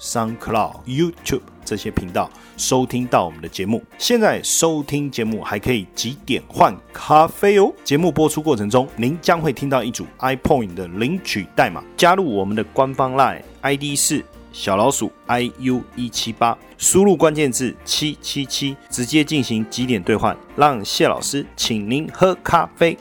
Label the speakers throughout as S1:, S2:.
S1: SoundCloud、YouTube 这些频道收听到我们的节目。现在收听节目还可以几点换咖啡哦。节目播出过程中，您将会听到一组 iPoint 的领取代码。加入我们的官方 Line ID 是小老鼠 iu 一七八，输入关键字七七七，直接进行几点兑换，让谢老师请您喝咖啡。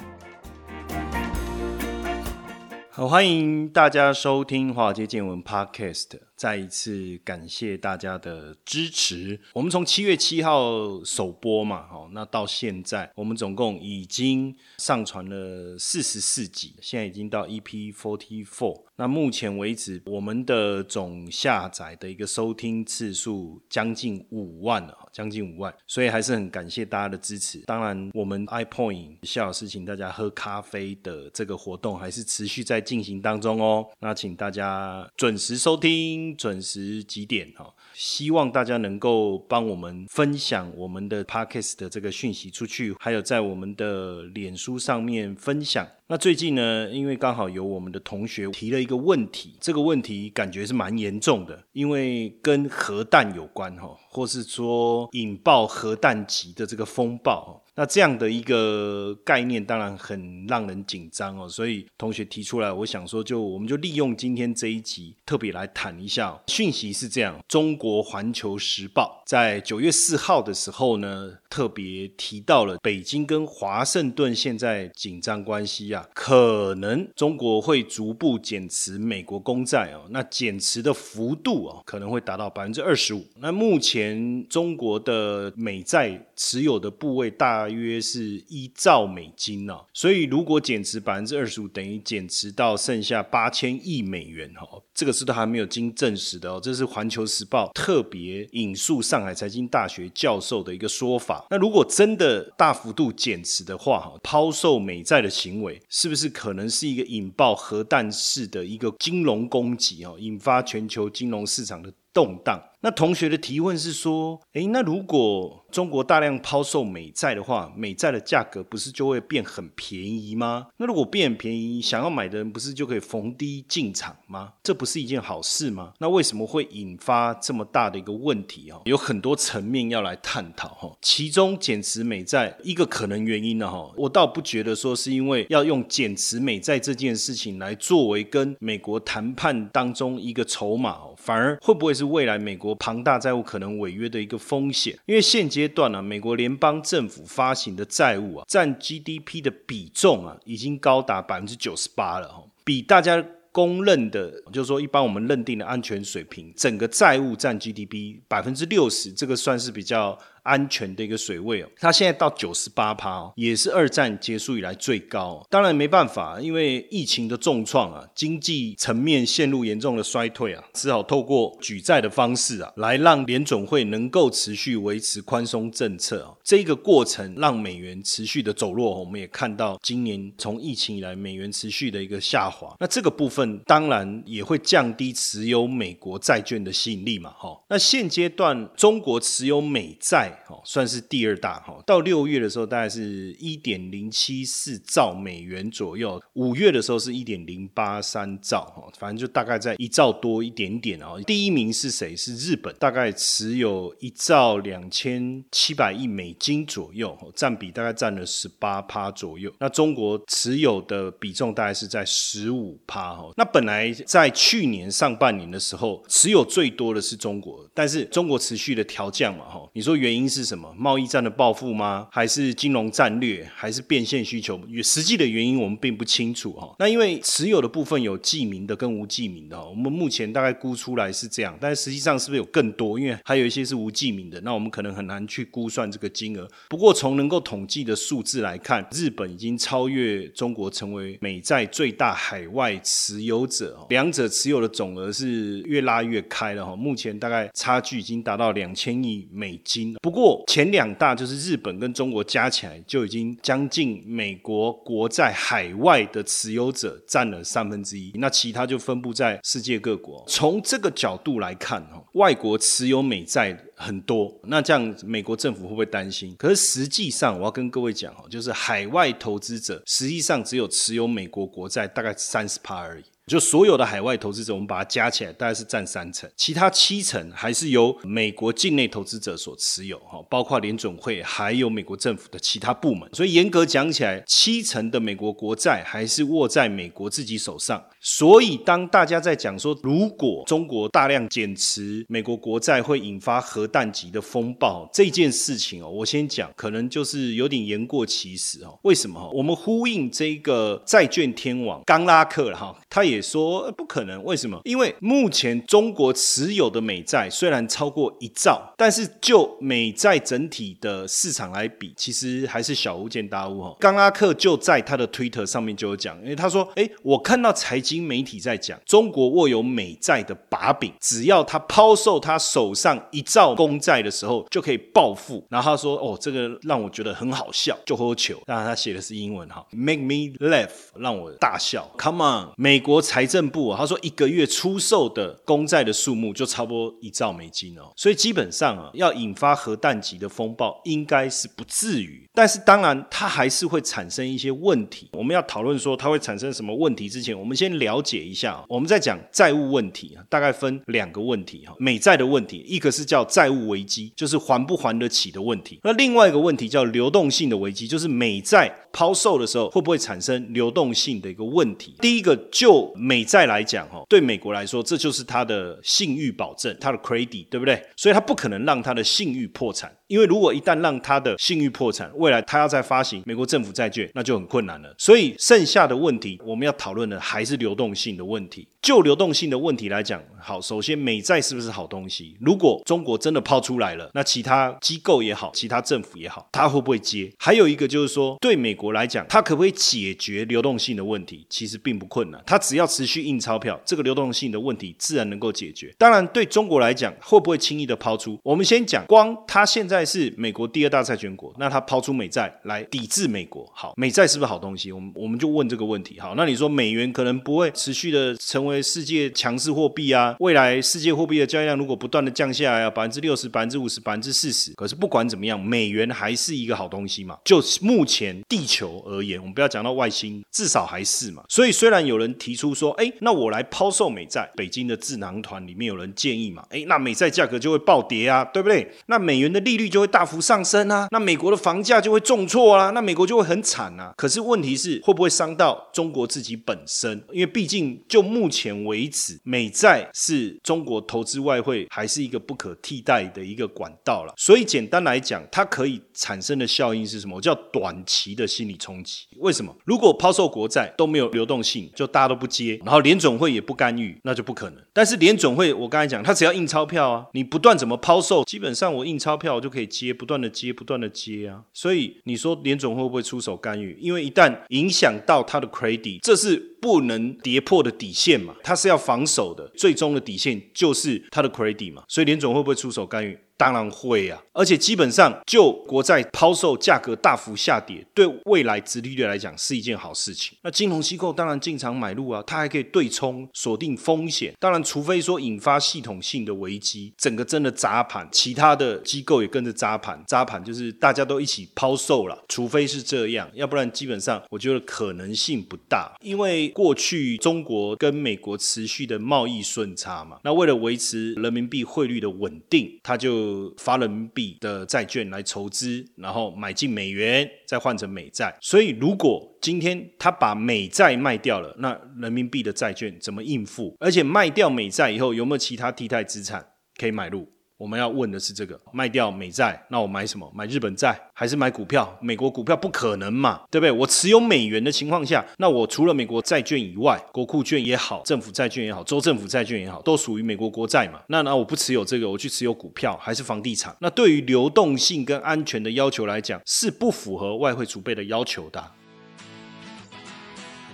S1: 好，欢迎大家收听华尔街见闻 Podcast。再一次感谢大家的支持。我们从七月七号首播嘛，好，那到现在我们总共已经上传了四十四集，现在已经到 EP forty four。那目前为止，我们的总下载的一个收听次数将近五万了，将近五万，所以还是很感谢大家的支持。当然，我们 iPoint 夏老师请大家喝咖啡的这个活动还是持续在进行当中哦。那请大家准时收听。准时几点哈？希望大家能够帮我们分享我们的 podcast 的这个讯息出去，还有在我们的脸书上面分享。那最近呢，因为刚好有我们的同学提了一个问题，这个问题感觉是蛮严重的，因为跟核弹有关哈，或是说引爆核弹级的这个风暴。那这样的一个概念当然很让人紧张哦，所以同学提出来，我想说，就我们就利用今天这一集，特别来谈一下讯息是这样。中国环球时报在九月四号的时候呢，特别提到了北京跟华盛顿现在紧张关系啊，可能中国会逐步减持美国公债哦，那减持的幅度啊，可能会达到百分之二十五。那目前中国的美债持有的部位大。约是一兆美金呢，所以如果减持百分之二十五，等于减持到剩下八千亿美元哈，这个是都还没有经证实的哦，这是环球时报特别引述上海财经大学教授的一个说法。那如果真的大幅度减持的话，哈，抛售美债的行为是不是可能是一个引爆核弹式的一个金融攻击哦，引发全球金融市场的动荡？那同学的提问是说，诶，那如果中国大量抛售美债的话，美债的价格不是就会变很便宜吗？那如果变很便宜，想要买的人不是就可以逢低进场吗？这不是一件好事吗？那为什么会引发这么大的一个问题哦？有很多层面要来探讨哈。其中减持美债一个可能原因呢哈，我倒不觉得说是因为要用减持美债这件事情来作为跟美国谈判当中一个筹码，反而会不会是未来美国？庞大债务可能违约的一个风险，因为现阶段呢，美国联邦政府发行的债务啊，占 GDP 的比重啊，已经高达百分之九十八了哈，比大家公认的，就是说一般我们认定的安全水平，整个债务占 GDP 百分之六十，这个算是比较。安全的一个水位哦，它现在到九十八趴哦，也是二战结束以来最高。当然没办法，因为疫情的重创啊，经济层面陷入严重的衰退啊，只好透过举债的方式啊，来让联总会能够持续维持宽松政策啊。这个过程让美元持续的走弱，我们也看到今年从疫情以来美元持续的一个下滑。那这个部分当然也会降低持有美国债券的吸引力嘛，哈。那现阶段中国持有美债。哦，算是第二大哈。到六月的时候，大概是一点零七四兆美元左右；五月的时候是一点零八三兆哈，反正就大概在一兆多一点点哦。第一名是谁？是日本，大概持有一兆两千七百亿美金左右，占比大概占了十八趴左右。那中国持有的比重大概是在十五趴哈。那本来在去年上半年的时候，持有最多的是中国，但是中国持续的调降嘛哈。你说原因？是什么？贸易战的报复吗？还是金融战略？还是变现需求？实际的原因我们并不清楚哈。那因为持有的部分有记名的跟无记名的，我们目前大概估出来是这样，但实际上是不是有更多？因为还有一些是无记名的，那我们可能很难去估算这个金额。不过从能够统计的数字来看，日本已经超越中国成为美债最大海外持有者，两者持有的总额是越拉越开了哈。目前大概差距已经达到两千亿美金。不过前两大就是日本跟中国加起来就已经将近美国国债海外的持有者占了三分之一，那其他就分布在世界各国。从这个角度来看，哈，外国持有美债很多，那这样美国政府会不会担心？可是实际上，我要跟各位讲哦，就是海外投资者实际上只有持有美国国债大概三十趴而已。就所有的海外投资者，我们把它加起来，大概是占三成，其他七成还是由美国境内投资者所持有，哈，包括联准会还有美国政府的其他部门。所以严格讲起来，七成的美国国债还是握在美国自己手上。所以当大家在讲说，如果中国大量减持美国国债会引发核弹级的风暴这件事情哦，我先讲，可能就是有点言过其实哦。为什么？我们呼应这个债券天王刚拉克了哈，他也。说不可能，为什么？因为目前中国持有的美债虽然超过一兆，但是就美债整体的市场来比，其实还是小巫见大巫哈。冈拉克就在他的推特上面就有讲，因为他说：“哎，我看到财经媒体在讲，中国握有美债的把柄，只要他抛售他手上一兆公债的时候，就可以暴富。”然后他说：“哦，这个让我觉得很好笑，就喝球。”当然他写的是英文哈，“Make me laugh”，让我大笑。Come on，美国。财政部啊，他说一个月出售的公债的数目就差不多一兆美金哦，所以基本上啊，要引发核弹级的风暴应该是不至于。但是当然，它还是会产生一些问题。我们要讨论说它会产生什么问题之前，我们先了解一下。我们在讲债务问题啊，大概分两个问题哈，美债的问题，一个是叫债务危机，就是还不还得起的问题；那另外一个问题叫流动性的危机，就是美债抛售的时候会不会产生流动性的一个问题。第一个就美债来讲，哈，对美国来说，这就是它的信誉保证，它的 credit，对不对？所以它不可能让它的信誉破产，因为如果一旦让他的信誉破产，未来他要再发行美国政府债券，那就很困难了。所以剩下的问题，我们要讨论的还是流动性的问题。就流动性的问题来讲，好，首先美债是不是好东西？如果中国真的抛出来了，那其他机构也好，其他政府也好，他会不会接？还有一个就是说，对美国来讲，它可不可以解决流动性的问题？其实并不困难，它只要持续印钞票，这个流动性的问题自然能够解决。当然，对中国来讲，会不会轻易的抛出？我们先讲，光它现在是美国第二大债权国，那它抛出美债来抵制美国，好，美债是不是好东西？我们我们就问这个问题。好，那你说美元可能不会持续的成为。为世界强势货币啊，未来世界货币的交易量如果不断的降下来，啊，百分之六十、百分之五十、百分之四十，可是不管怎么样，美元还是一个好东西嘛。就目前地球而言，我们不要讲到外星，至少还是嘛。所以虽然有人提出说，哎，那我来抛售美债，北京的智囊团里面有人建议嘛，哎，那美债价格就会暴跌啊，对不对？那美元的利率就会大幅上升啊，那美国的房价就会重挫啊，那美国就会很惨啊。可是问题是，会不会伤到中国自己本身？因为毕竟就目前。前为止，美债是中国投资外汇还是一个不可替代的一个管道了。所以简单来讲，它可以产生的效应是什么？我叫短期的心理冲击。为什么？如果抛售国债都没有流动性，就大家都不接，然后联总会也不干预，那就不可能。但是联总会，我刚才讲，它只要印钞票啊，你不断怎么抛售，基本上我印钞票我就可以接，不断的接，不断的接啊。所以你说联总会不会出手干预？因为一旦影响到它的 credit，这是不能跌破的底线嘛。它是要防守的，最终的底线就是它的 credit 嘛，所以联总会不会出手干预？当然会啊，而且基本上就国债抛售价格大幅下跌，对未来殖利率来讲是一件好事情。那金融机构当然进场买入啊，它还可以对冲锁定风险。当然，除非说引发系统性的危机，整个真的砸盘，其他的机构也跟着砸盘，砸盘就是大家都一起抛售了。除非是这样，要不然基本上我觉得可能性不大。因为过去中国跟美国持续的贸易顺差嘛，那为了维持人民币汇率的稳定，它就。呃发人民币的债券来筹资，然后买进美元，再换成美债。所以，如果今天他把美债卖掉了，那人民币的债券怎么应付？而且卖掉美债以后，有没有其他替代资产可以买入？我们要问的是这个：卖掉美债，那我买什么？买日本债还是买股票？美国股票不可能嘛，对不对？我持有美元的情况下，那我除了美国债券以外，国库券也好，政府债券也好，州政府债券也好，都属于美国国债嘛。那那我不持有这个，我去持有股票还是房地产？那对于流动性跟安全的要求来讲，是不符合外汇储备的要求的。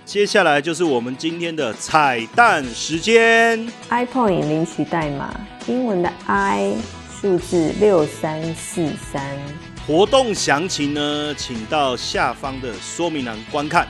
S1: 接下来就是我们今天的彩蛋时间。
S2: iPoint 领取代码，英文的 I。数字六三四三。
S1: 活动详情呢，请到下方的说明栏观看。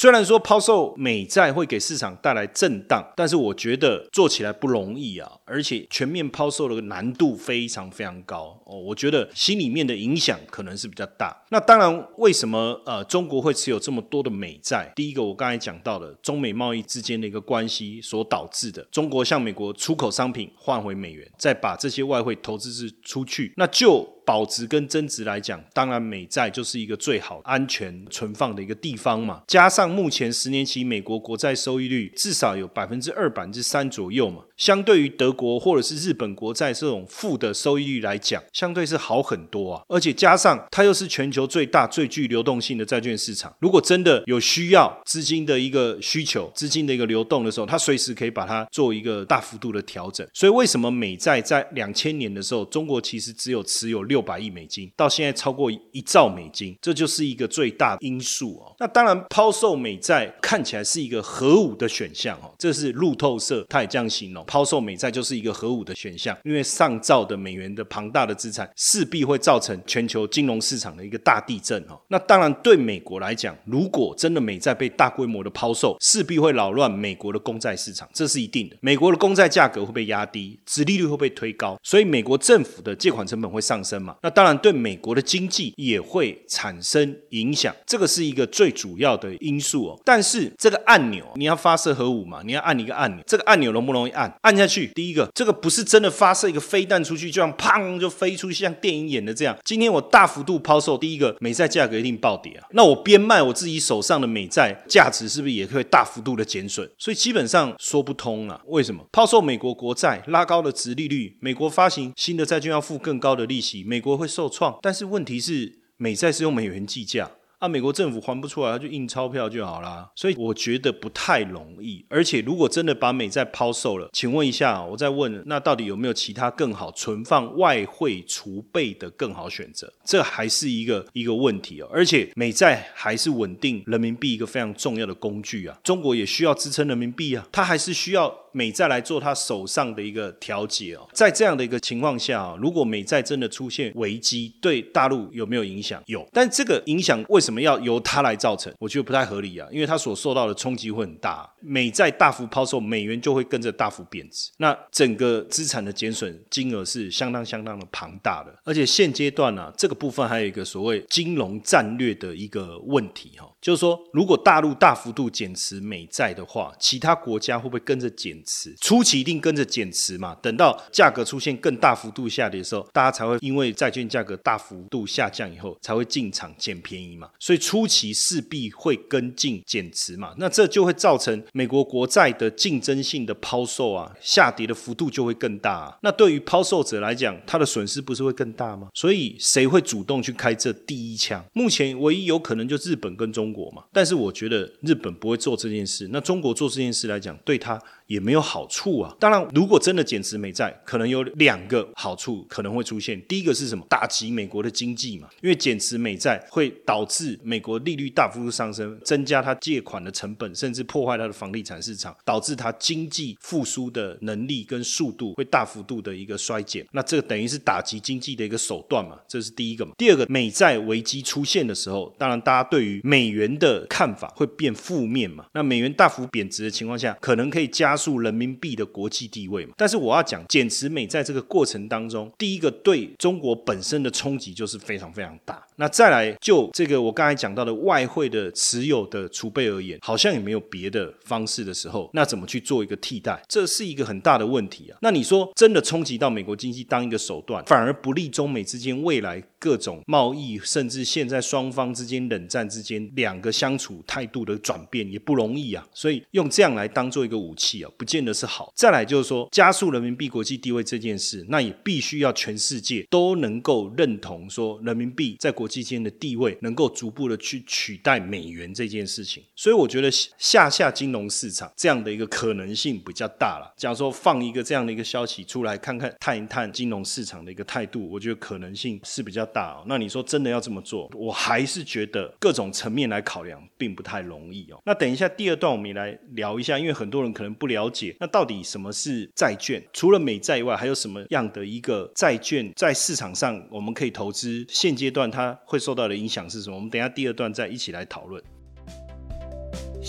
S1: 虽然说抛售美债会给市场带来震荡，但是我觉得做起来不容易啊，而且全面抛售的难度非常非常高哦。我觉得心里面的影响可能是比较大。那当然，为什么呃中国会持有这么多的美债？第一个，我刚才讲到的中美贸易之间的一个关系所导致的，中国向美国出口商品换回美元，再把这些外汇投资是出去，那就。保值跟增值来讲，当然美债就是一个最好安全存放的一个地方嘛。加上目前十年期美国国债收益率至少有百分之二、百分之三左右嘛，相对于德国或者是日本国债这种负的收益率来讲，相对是好很多啊。而且加上它又是全球最大、最具流动性的债券市场，如果真的有需要资金的一个需求、资金的一个流动的时候，它随时可以把它做一个大幅度的调整。所以为什么美债在两千年的时候，中国其实只有持有六。百亿美金到现在超过一兆美金，这就是一个最大因素哦。那当然，抛售美债看起来是一个核武的选项哦，这是路透社他也这样形容，抛售美债就是一个核武的选项，因为上兆的美元的庞大的资产势必会造成全球金融市场的一个大地震哦。那当然，对美国来讲，如果真的美债被大规模的抛售，势必会扰乱美国的公债市场，这是一定的。美国的公债价格会被压低，殖利率会被推高，所以美国政府的借款成本会上升嘛。那当然，对美国的经济也会产生影响，这个是一个最主要的因素哦。但是这个按钮，你要发射核武嘛？你要按一个按钮，这个按钮容不容易按？按下去，第一个，这个不是真的发射一个飞弹出去，就像砰就飞出去，像电影演的这样。今天我大幅度抛售，第一个美债价格一定暴跌啊。那我边卖我自己手上的美债价值，是不是也会大幅度的减损？所以基本上说不通了。为什么抛售美国国债，拉高了值利率，美国发行新的债券要付更高的利息，美国会受创，但是问题是美债是用美元计价。啊，美国政府还不出来，他就印钞票就好啦。所以我觉得不太容易。而且如果真的把美债抛售了，请问一下，我再问，那到底有没有其他更好存放外汇储备的更好选择？这还是一个一个问题哦。而且美债还是稳定人民币一个非常重要的工具啊。中国也需要支撑人民币啊，它还是需要美债来做他手上的一个调节哦。在这样的一个情况下啊，如果美债真的出现危机，对大陆有没有影响？有，但这个影响为什么？要由它来造成？我觉得不太合理啊，因为它所受到的冲击会很大。美债大幅抛售，美元就会跟着大幅贬值，那整个资产的减损金额是相当相当的庞大的。而且现阶段呢，这个部分还有一个所谓金融战略的一个问题哈，就是说，如果大陆大幅度减持美债的话，其他国家会不会跟着减持？初期一定跟着减持嘛，等到价格出现更大幅度下跌的时候，大家才会因为债券价格大幅度下降以后，才会进场捡便宜嘛。所以初期势必会跟进减持嘛，那这就会造成美国国债的竞争性的抛售啊，下跌的幅度就会更大。那对于抛售者来讲，他的损失不是会更大吗？所以谁会主动去开这第一枪？目前唯一有可能就日本跟中国嘛，但是我觉得日本不会做这件事。那中国做这件事来讲，对他。也没有好处啊！当然，如果真的减持美债，可能有两个好处可能会出现。第一个是什么？打击美国的经济嘛，因为减持美债会导致美国利率大幅度上升，增加它借款的成本，甚至破坏它的房地产市场，导致它经济复苏的能力跟速度会大幅度的一个衰减。那这个等于是打击经济的一个手段嘛，这是第一个嘛。第二个，美债危机出现的时候，当然大家对于美元的看法会变负面嘛。那美元大幅贬值的情况下，可能可以加。速人民币的国际地位嘛，但是我要讲减持美在这个过程当中，第一个对中国本身的冲击就是非常非常大。那再来就这个我刚才讲到的外汇的持有的储备而言，好像也没有别的方式的时候，那怎么去做一个替代？这是一个很大的问题啊。那你说真的冲击到美国经济当一个手段，反而不利中美之间未来各种贸易，甚至现在双方之间冷战之间两个相处态度的转变也不容易啊。所以用这样来当做一个武器啊。不见得是好。再来就是说，加速人民币国际地位这件事，那也必须要全世界都能够认同，说人民币在国际间的地位能够逐步的去取代美元这件事情。所以我觉得下下金融市场这样的一个可能性比较大了。假如说放一个这样的一个消息出来，看看探一探金融市场的一个态度，我觉得可能性是比较大。哦。那你说真的要这么做，我还是觉得各种层面来考量，并不太容易哦。那等一下第二段我们也来聊一下，因为很多人可能不。了解，那到底什么是债券？除了美债以外，还有什么样的一个债券在市场上我们可以投资？现阶段它会受到的影响是什么？我们等下第二段再一起来讨论。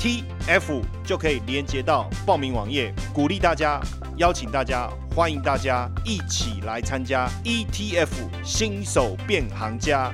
S1: T F 就可以连接到报名网页，鼓励大家，邀请大家，欢迎大家一起来参加 E T F 新手变行家。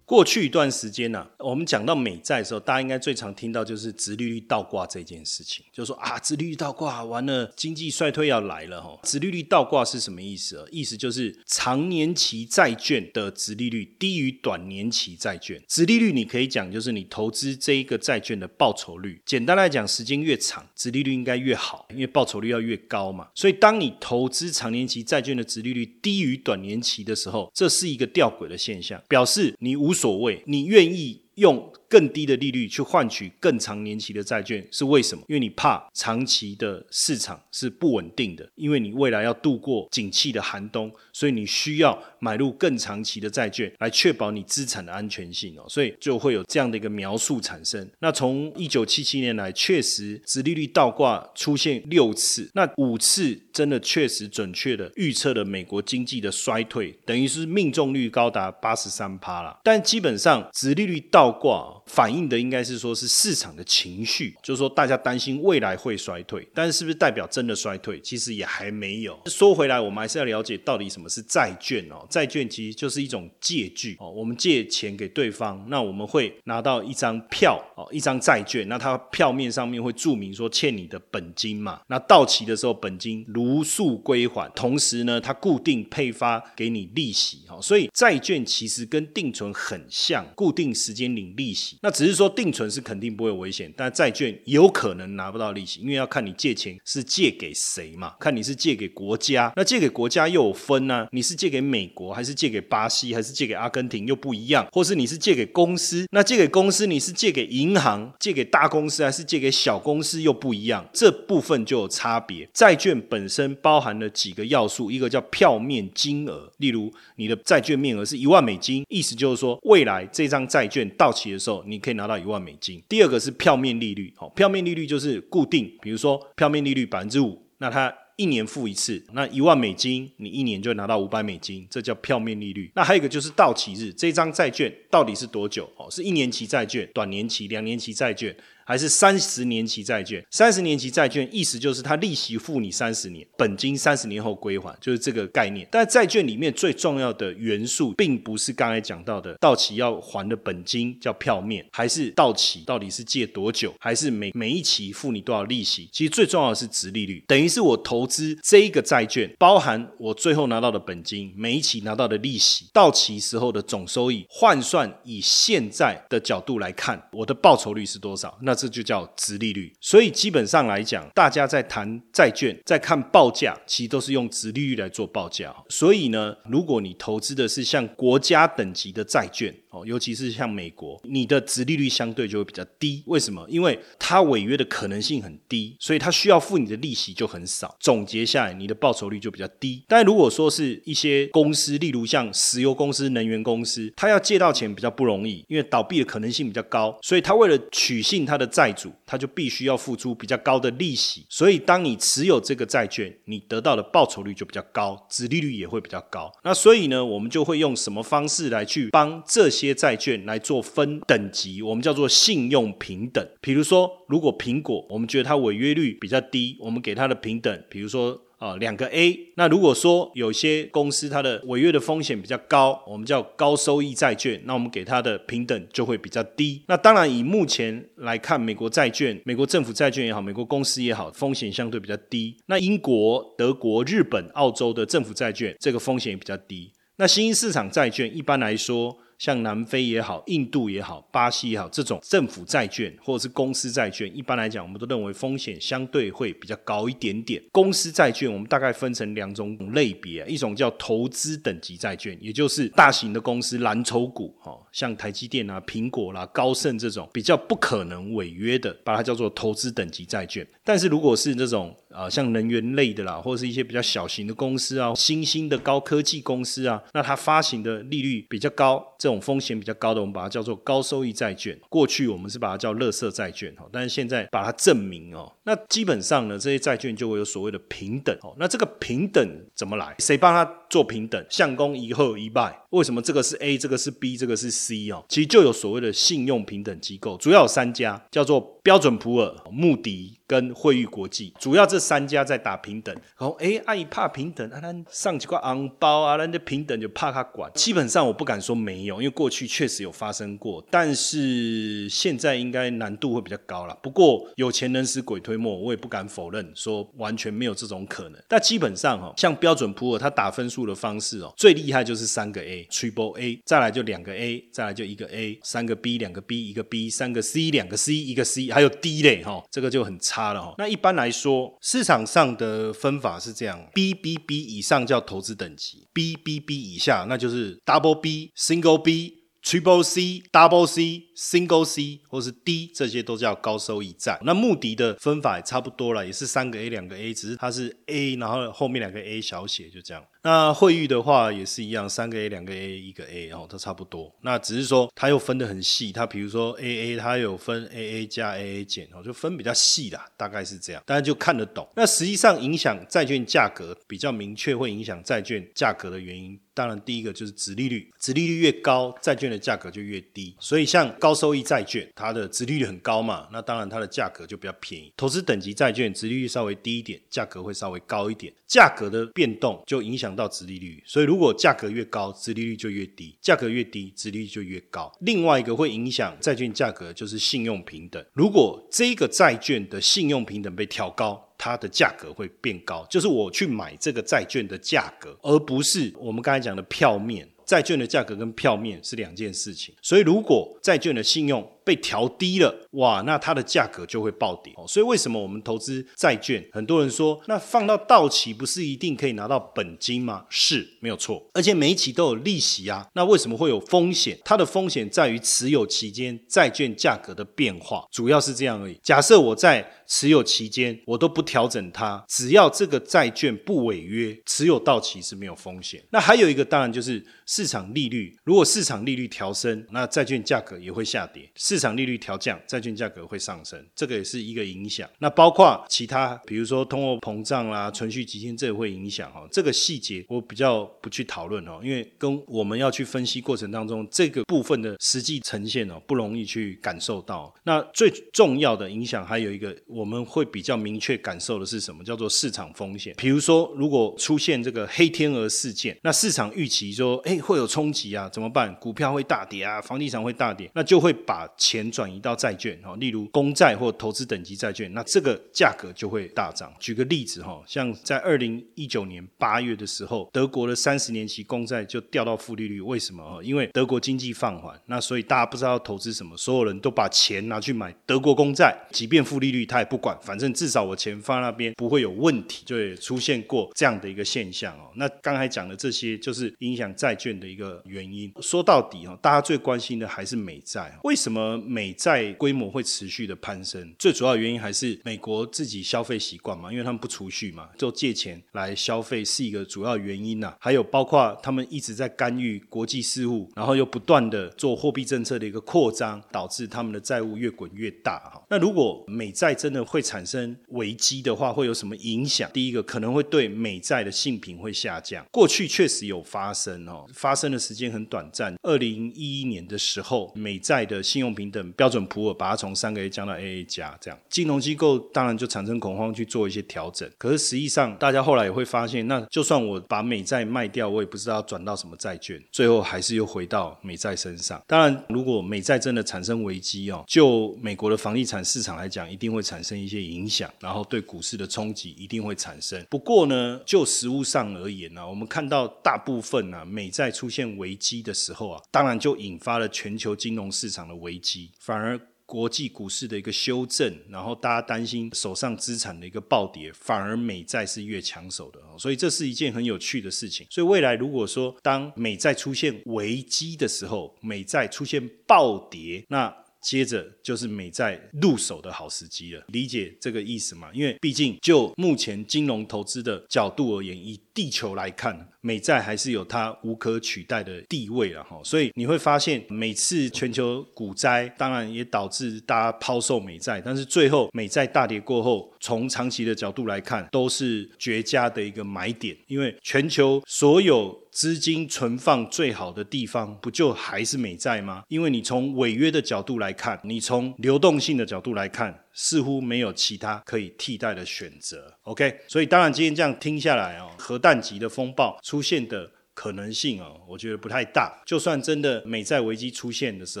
S1: 过去一段时间呢，我们讲到美债的时候，大家应该最常听到就是殖利率倒挂这件事情，就说啊，殖利率倒挂完了，经济衰退要来了哈。殖利率倒挂是什么意思啊？意思就是长年期债券的殖利率低于短年期债券。殖利率你可以讲就是你投资这一个债券的报酬率。简单来讲，时间越长，殖利率应该越好，因为报酬率要越高嘛。所以当你投资长年期债券的殖利率低于短年期的时候，这是一个吊诡的现象，表示你无。所谓，你愿意用？更低的利率去换取更长年期的债券是为什么？因为你怕长期的市场是不稳定的，因为你未来要度过景气的寒冬，所以你需要买入更长期的债券来确保你资产的安全性哦。所以就会有这样的一个描述产生。那从一九七七年来，确实殖利率倒挂出现六次，那五次真的确实准确的预测了美国经济的衰退，等于是命中率高达八十三趴了。但基本上殖利率倒挂。反映的应该是说是市场的情绪，就是说大家担心未来会衰退，但是是不是代表真的衰退？其实也还没有。说回来，我们还是要了解到底什么是债券哦。债券其实就是一种借据哦，我们借钱给对方，那我们会拿到一张票哦，一张债券，那它票面上面会注明说欠你的本金嘛，那到期的时候本金如数归还，同时呢，它固定配发给你利息哦，所以债券其实跟定存很像，固定时间领利息。那只是说定存是肯定不会危险，但债券有可能拿不到利息，因为要看你借钱是借给谁嘛，看你是借给国家，那借给国家又有分呢，你是借给美国还是借给巴西还是借给阿根廷又不一样，或是你是借给公司，那借给公司你是借给银行、借给大公司还是借给小公司又不一样，这部分就有差别。债券本身包含了几个要素，一个叫票面金额，例如你的债券面额是一万美金，意思就是说未来这张债券到期的时候。你可以拿到一万美金。第二个是票面利率，好，票面利率就是固定，比如说票面利率百分之五，那它一年付一次，那一万美金，你一年就拿到五百美金，这叫票面利率。那还有一个就是到期日，这张债券到底是多久？哦，是一年期债券、短年期、两年期债券。还是三十年期债券，三十年期债券意思就是它利息付你三十年，本金三十年后归还，就是这个概念。但债券里面最重要的元素，并不是刚才讲到的到期要还的本金叫票面，还是到期到底是借多久，还是每每一期付你多少利息？其实最重要的是值利率，等于是我投资这一个债券，包含我最后拿到的本金，每一期拿到的利息，到期时候的总收益，换算以现在的角度来看，我的报酬率是多少？那这就叫值利率，所以基本上来讲，大家在谈债券，在看报价，其实都是用值利率来做报价。所以呢，如果你投资的是像国家等级的债券，哦，尤其是像美国，你的值利率相对就会比较低。为什么？因为它违约的可能性很低，所以它需要付你的利息就很少。总结下来，你的报酬率就比较低。但如果说是一些公司，例如像石油公司、能源公司，它要借到钱比较不容易，因为倒闭的可能性比较高，所以它为了取信它的债主，他就必须要付出比较高的利息。所以当你持有这个债券，你得到的报酬率就比较高，值利率也会比较高。那所以呢，我们就会用什么方式来去帮这些？些债券来做分等级，我们叫做信用平等。比如说，如果苹果我们觉得它违约率比较低，我们给它的平等，比如说啊两个 A。那如果说有些公司它的违约的风险比较高，我们叫高收益债券，那我们给它的平等就会比较低。那当然，以目前来看，美国债券、美国政府债券也好，美国公司也好，风险相对比较低。那英国、德国、日本、澳洲的政府债券，这个风险也比较低。那新兴市场债券一般来说。像南非也好、印度也好、巴西也好，这种政府债券或者是公司债券，一般来讲，我们都认为风险相对会比较高一点点。公司债券我们大概分成两种类别，一种叫投资等级债券，也就是大型的公司蓝筹股，哈，像台积电啊、苹果啦、高盛这种比较不可能违约的，把它叫做投资等级债券。但是如果是这种啊，像能源类的啦，或者是一些比较小型的公司啊，新兴的高科技公司啊，那它发行的利率比较高，这这种风险比较高的，我们把它叫做高收益债券。过去我们是把它叫垃圾债券哈，但是现在把它证明哦，那基本上呢，这些债券就会有所谓的平等哦。那这个平等怎么来？谁帮他做平等？相公一贺一拜。为什么这个是 A，这个是 B，这个是 C 哦？其实就有所谓的信用平等机构，主要有三家，叫做标准普尔、穆迪。跟惠誉国际，主要这三家在打平等。然后，哎，阿姨怕平等，啊，那上几块昂包啊，那这平等就怕他管。基本上我不敢说没有，因为过去确实有发生过，但是现在应该难度会比较高了。不过有钱能使鬼推磨，我也不敢否认说完全没有这种可能。但基本上哈，像标准普尔，它打分数的方式哦，最厉害就是三个 A，Triple A，再来就两个 A，再来就一个 A，三个 B，两个 B，一个 B，三个 C，两个 C，一个 C，还有 D 嘞哈，这个就很差。了哈，那一般来说，市场上的分法是这样：B B B 以上叫投资等级，B B B 以下那就是 Double B、Single B、Triple C、Double C、Single C 或是 D，这些都叫高收益债。那穆迪的分法也差不多了，也是三个 A 两个 A，只是它是 A，然后后面两个 A 小写，就这样。那汇率的话也是一样，三个 A 两个 A 一个 A 哦，都差不多。那只是说它又分得很细，它比如说 AA 它有分 AA 加 AA 减哦，就分比较细啦，大概是这样，大家就看得懂。那实际上影响债券价格比较明确，会影响债券价格的原因，当然第一个就是殖利率，殖利率越高，债券的价格就越低。所以像高收益债券，它的殖利率很高嘛，那当然它的价格就比较便宜。投资等级债券殖利率稍微低一点，价格会稍微高一点，价格的变动就影响。到殖利率，所以如果价格越高，殖利率就越低；价格越低，殖利率就越高。另外一个会影响债券价格就是信用平等。如果这个债券的信用平等被调高，它的价格会变高，就是我去买这个债券的价格，而不是我们刚才讲的票面。债券的价格跟票面是两件事情。所以如果债券的信用被调低了，哇，那它的价格就会暴跌哦。所以为什么我们投资债券？很多人说，那放到到期不是一定可以拿到本金吗？是没有错，而且每一期都有利息啊。那为什么会有风险？它的风险在于持有期间债券价格的变化，主要是这样而已。假设我在持有期间我都不调整它，只要这个债券不违约，持有到期是没有风险。那还有一个当然就是市场利率，如果市场利率调升，那债券价格也会下跌；市场利率调降，债券价格会上升，这个也是一个影响。那包括其他，比如说通货膨胀啦、存续期间，这也会影响哈。这个细节我比较不去讨论哦，因为跟我们要去分析过程当中这个部分的实际呈现哦，不容易去感受到。那最重要的影响还有一个，我们会比较明确感受的是什么？叫做市场风险。比如说，如果出现这个黑天鹅事件，那市场预期说，哎，会有冲击啊，怎么办？股票会大跌啊，房地产会大跌，那就会把钱转移到债券哈，例如公债或投资等级债券，那这个价格就会大涨。举个例子哈，像在二零一九年八月的时候，德国的三十年期公债就掉到负利率，为什么？因为德国经济放缓，那所以大家不知道投资什么，所有人都把钱拿去买德国公债，即便负利率他也不管，反正至少我钱放那边不会有问题，就也出现过这样的一个现象哦。那刚才讲的这些就是影响债券的一个原因。说到底哈，大家最关心的还是美债。为什么美债规模会持续的攀升？最主要原因还是美国自己消费习惯嘛，因为他们不储蓄嘛，就借钱来消费是一个主要原因呐。还有包括他们一直在干预国际事务，然后又不断的做货币政策的一个扩张，导致他们的债务越滚越大哈。那如果美债真的会产生危机的话，会有什么影响？第一个可能会对美债的性评会下降。过去确实有发生哦，发生的时间很短暂。二零一一年的时候，美债的信用平等标准普尔把它从三个 A 降到 AA 加，这样金融机构当然就产生恐慌去做一些调整。可是实际上，大家后来也会发现，那就算我把美债卖掉，我也不知道转到什么债券，最后还是又回到美债身上。当然，如果美债真的产生危机哦，就美国的房地产市场来讲，一定会产生一些影响，然后对股市的冲击一定会产生。不过呢，就实物上而言呢，我们看到大部分啊美债出现危机的时候啊，当然就引发了全球金融市场的危机反而。国际股市的一个修正，然后大家担心手上资产的一个暴跌，反而美债是越抢手的，所以这是一件很有趣的事情。所以未来如果说当美债出现危机的时候，美债出现暴跌，那接着就是美债入手的好时机了。理解这个意思吗？因为毕竟就目前金融投资的角度而言，以地球来看。美债还是有它无可取代的地位了哈，所以你会发现每次全球股灾，当然也导致大家抛售美债，但是最后美债大跌过后，从长期的角度来看，都是绝佳的一个买点，因为全球所有资金存放最好的地方，不就还是美债吗？因为你从违约的角度来看，你从流动性的角度来看。似乎没有其他可以替代的选择。OK，所以当然今天这样听下来哦，核弹级的风暴出现的。可能性啊，我觉得不太大。就算真的美债危机出现的时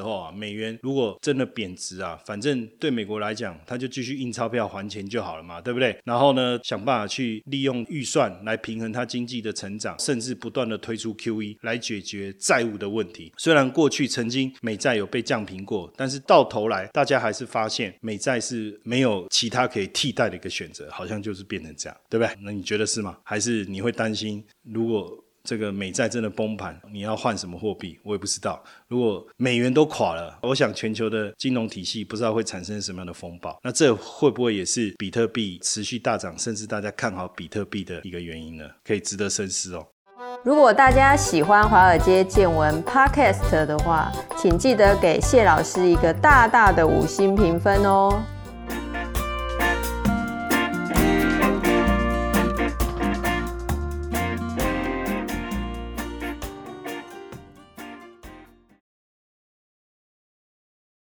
S1: 候啊，美元如果真的贬值啊，反正对美国来讲，他就继续印钞票还钱就好了嘛，对不对？然后呢，想办法去利用预算来平衡它经济的成长，甚至不断的推出 QE 来解决债务的问题。虽然过去曾经美债有被降平过，但是到头来大家还是发现美债是没有其他可以替代的一个选择，好像就是变成这样，对不对？那你觉得是吗？还是你会担心如果？这个美债真的崩盘，你要换什么货币？我也不知道。如果美元都垮了，我想全球的金融体系不知道会产生什么样的风暴。那这会不会也是比特币持续大涨，甚至大家看好比特币的一个原因呢？可以值得深思哦。
S2: 如果大家喜欢华尔街见闻 Podcast 的话，请记得给谢老师一个大大的五星评分哦。